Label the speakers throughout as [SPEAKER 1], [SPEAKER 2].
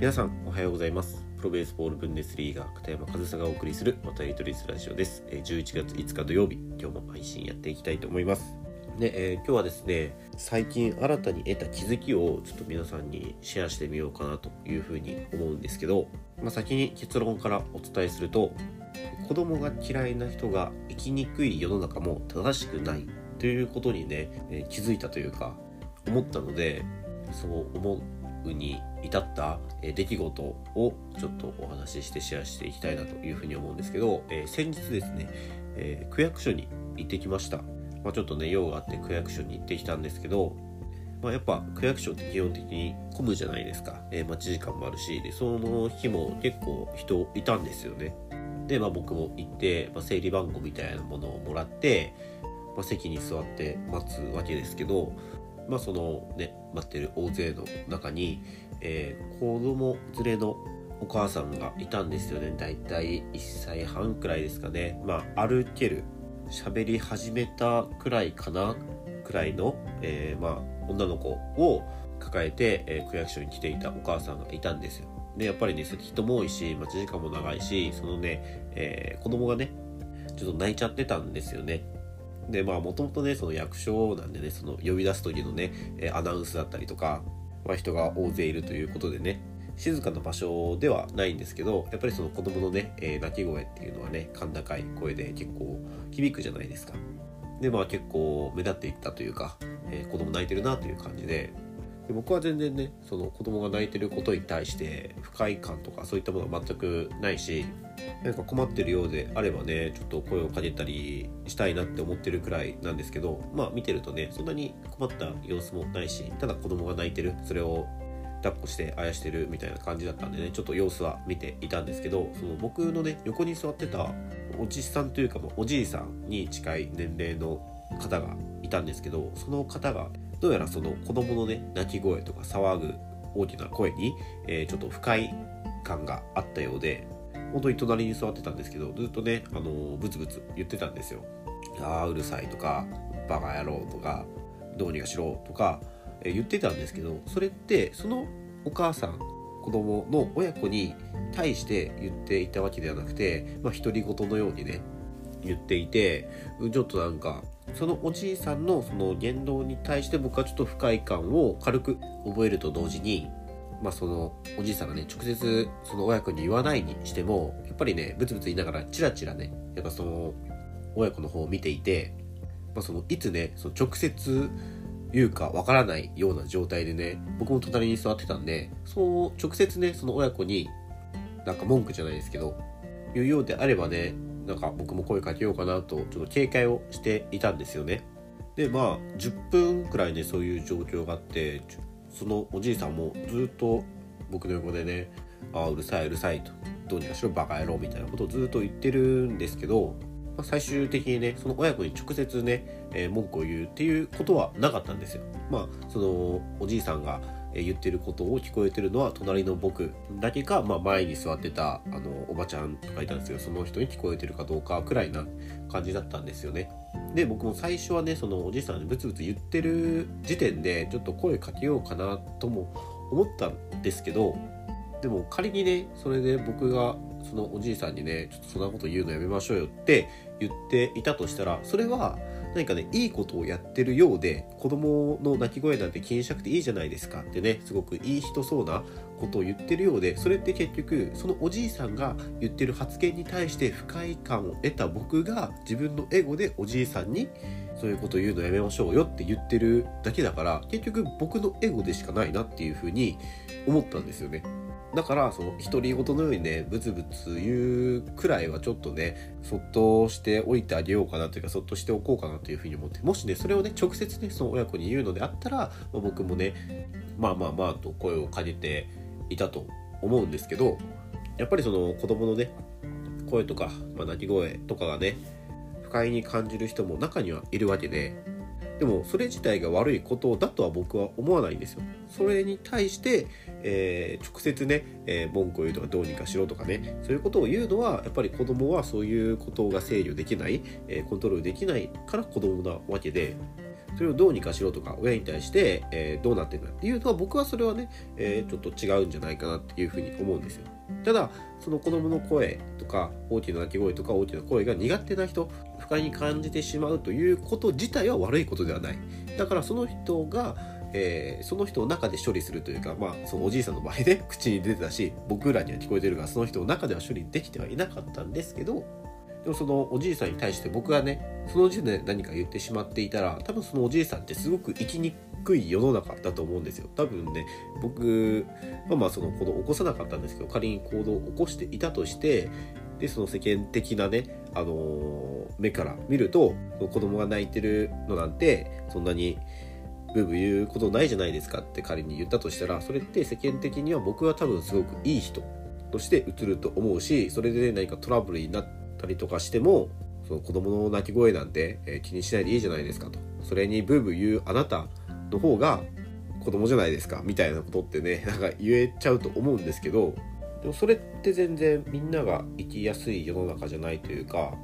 [SPEAKER 1] 皆さんおはようございます。プロベースボールブンデスリーガ片山和沙がお送りする渡り鳥リスラジオです。11月5日土曜日今日も配信やっていきたいと思います。で、えー、今日はですね最近新たに得た気づきをちょっと皆さんにシェアしてみようかなというふうに思うんですけど、まあ、先に結論からお伝えすると子供が嫌いな人が生きにくい世の中も正しくないということにね、えー、気づいたというか思ったのでそう思うに至った出来事をちょっとお話ししてシェアしていきたいなというふうに思うんですけど、えー、先日ですね、えー、区役所に行ってきました。まあ、ちょっとね、用があって区役所に行ってきたんですけど、まあ、やっぱ区役所って基本的に混むじゃないですか。えー、待ち時間もあるし、で、その日も結構人いたんですよね。で、まあ僕も行って、まあ、整理番号みたいなものをもらって、まあ、席に座って待つわけですけど、まあ、そのね待ってる大勢の中に、えー、子供連れのお母さんがいたんですよね。だいたい1歳半くらいですかね。まあ歩ける喋り始めたくらいかなくらいの、えー、まあ女の子を抱えて、えー、区役所に来ていたお母さんがいたんですよ。でやっぱりね人も多いし待ち時間も長いしそのね、えー、子供がねちょっと泣いちゃってたんですよね。で、まあ、もともとね、その役所なんでね、その呼び出す時のね、アナウンスだったりとか、まあ、人が大勢いるということでね、静かな場所ではないんですけど、やっぱりその子供のね、えー、泣き声っていうのはね、甲高い声で結構響くじゃないですか。で、まあ結構目立っていったというか、えー、子供泣いてるなという感じで、で僕は全然ねその子供が泣いてることに対して不快感とかそういったものは全くないしなんか困ってるようであればねちょっと声をかけたりしたいなって思ってるくらいなんですけどまあ見てるとねそんなに困った様子もないしただ子供が泣いてるそれを抱っこしてあやしてるみたいな感じだったんでねちょっと様子は見ていたんですけどその僕のね横に座ってたおじさんというかおじいさんに近い年齢の方がいたんですけどその方がどうやらその子供のね泣き声とか騒ぐ大きな声に、えー、ちょっと不快感があったようで本当に隣に座ってたんですけどずっとねあのブツブツ言ってたんですよ。ああうるさいとかバカ野郎とかどうにかしろとか、えー、言ってたんですけどそれってそのお母さん子供の親子に対して言っていたわけではなくて、まあ、独り言のようにね言っていてちょっとなんかそのおじいさんのその言動に対して僕はちょっと不快感を軽く覚えると同時にまあそのおじいさんがね直接その親子に言わないにしてもやっぱりねブツブツ言いながらチラチラねやっぱその親子の方を見ていて、まあ、そのいつねその直接言うかわからないような状態でね僕も隣に座ってたんでそう直接ねその親子になんか文句じゃないですけど言うようであればねなんか僕も声かけようかなとちょっと警戒をしていたんですよね。でまあ10分くらいねそういう状況があってそのおじいさんもずっと僕の横でね「ああうるさいうるさい」と「どうにかしろバカ野郎」みたいなことをずっと言ってるんですけど、まあ、最終的にねその親子に直接ね、えー、文句を言うっていうことはなかったんですよ。まあそのおじいさんが言ってることを聞こえてるのは隣の僕だけか、まあ、前に座ってたあのおばちゃんとかいたんですけどその人に聞こえてるかどうかくらいな感じだったんですよね。で僕も最初はねそのおじいさんにブツブツ言ってる時点でちょっと声かけようかなとも思ったんですけどでも仮にねそれで僕がそのおじいさんにねちょっとそんなこと言うのやめましょうよって言っていたとしたらそれは何かねいいことをやってるようで子供の泣き声なんて気にしなくていいじゃないですかってねすごくいい人そうなことを言ってるようでそれって結局そのおじいさんが言ってる発言に対して不快感を得た僕が自分のエゴでおじいさんにそういうこと言うのやめましょうよって言ってるだけだから結局僕のエゴでしかないなっていうふうに思ったんですよね。だからその独り言のようにねブツブツ言うくらいはちょっとねそっとしておいてあげようかなというかそっとしておこうかなというふうに思ってもしねそれをね直接ねその親子に言うのであったら、ま、僕もねまあまあまあと声をかけていたと思うんですけどやっぱりその子供のね声とか、まあ、泣き声とかがね不快に感じる人も中にはいるわけででもそれ自体が悪いことだとは僕は思わないんですよ。それに対して、えー、直接ね、えー、文句を言うとかどうにかしろとかねそういうことを言うのはやっぱり子供はそういうことが制御できない、えー、コントロールできないから子供なわけでそれをどうにかしろとか親に対して、え、どうなってんだっていうのは僕はそれはね、え、ちょっと違うんじゃないかなっていうふうに思うんですよただその子供の声とか大きな鳴き声とか大きな声が苦手な人不快に感じてしまうということ自体は悪いことではない。だからその人がえー、その人の中で処理するというか、まあ、そのおじいさんの場合で口に出てたし僕らには聞こえてるがその人の中では処理できてはいなかったんですけどでもそのおじいさんに対して僕がねその時点で何か言ってしまっていたら多分そのおじいさんってすごく生きにくくい世の中だと思うんですよ。多分ね僕まあまあその行動起こさなかったんですけど仮に行動を起こしていたとしてでその世間的なね、あのー、目から見ると子供が泣いてるのなんてそんなにブーブー言うことないじゃないですかって仮に言ったとしたらそれって世間的には僕は多分すごくいい人として映ると思うしそれで何かトラブルになったりとかしてもその子供の泣き声なんて、え気にしないでいいじゃないですかと。それにブーブー言うあなたの方が子供じゃないですかみたいなことってね なんか言えちゃうと思うんですけどでもそれって全然みんなが生きやすい世の中じゃないというか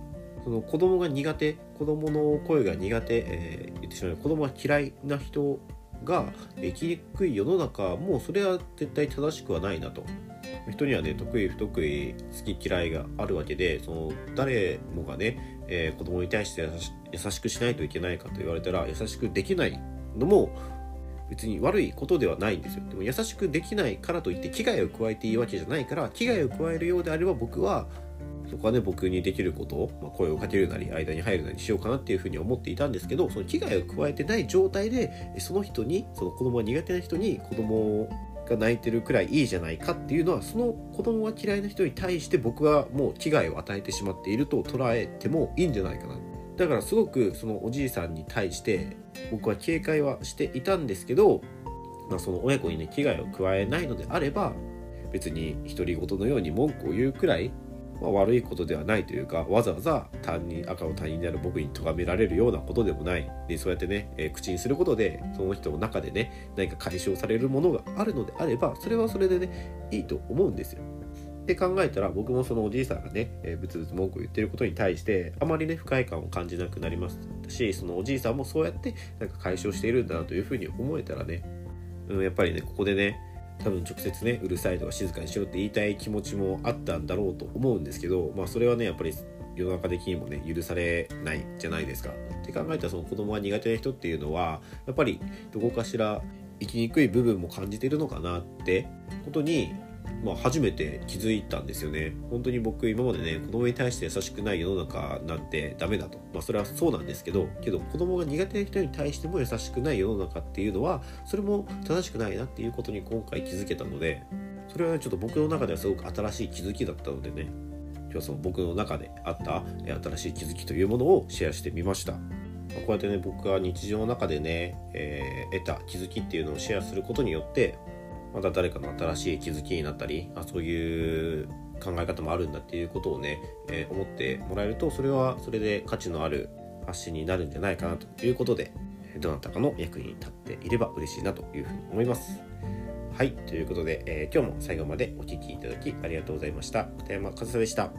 [SPEAKER 1] その子供が苦手子供の声が苦手、えー、言ってしまう子供が嫌いな人が生きにくい世の中もうそれは絶対正しくはないなと。人にはね得意不得意好き嫌いがあるわけでその誰もがね、えー、子供に対して優しくしないといけないかと言われたら優しくできないのも別に悪いことではないんですよ。でも優しくできないからといって危害を加えていいわけじゃないから危害を加えるようであれば僕はそこはね僕にできることを、まあ、声をかけるなり間に入るなりしようかなっていうふうに思っていたんですけどその危害を加えてない状態でその人にその子供が苦手な人に子供が泣いてるくらいいいじゃないかっていうのはその子供が嫌いな人に対して僕はもう危害を与えてしまっていると捉えてもいいんじゃないかな。だからすごくそのおじいさんに対して僕は警戒はしていたんですけど、まあ、その親子にね危害を加えないのであれば別に独り言のように文句を言うくらいまあ、悪いことではないというかわざわざ担任赤の他人である僕に咎められるようなことでもないでそうやってね、えー、口にすることでその人の中でね何か解消されるものがあるのであればそれはそれでねいいと思うんですよ。って考えたら僕もそのおじいさんがね、えー、ブツブツ文句を言ってることに対してあまりね不快感を感じなくなりますしそのおじいさんもそうやってなんか解消しているんだなというふうに思えたらね、うん、やっぱりねここでね多分直接ねうるさいとか静かにしろって言いたい気持ちもあったんだろうと思うんですけどまあそれはねやっぱり世の中的にもね許されないじゃないですか。って考えたらその子供が苦手な人っていうのはやっぱりどこかしら生きにくい部分も感じてるのかなってことにまあ、初めて気づいたんですよね。本当に僕今までね子供に対して優しくない世の中なんてダメだと。まあそれはそうなんですけど、けど子供が苦手な人に対しても優しくない世の中っていうのはそれも正しくないなっていうことに今回気づけたので、それはねちょっと僕の中ではすごく新しい気づきだったのでね、今日はその僕の中であった新しい気づきというものをシェアしてみました。こうやってね僕が日常の中でね、えー、得た気づきっていうのをシェアすることによってまた誰かの新しい気づきになったりあそういう考え方もあるんだっていうことをね、えー、思ってもらえるとそれはそれで価値のある発信になるんじゃないかなということでどなたかの役に立っていれば嬉しいなというふうに思います。はい、ということで、えー、今日も最後までお聴きいただきありがとうございました。片山和沙でした。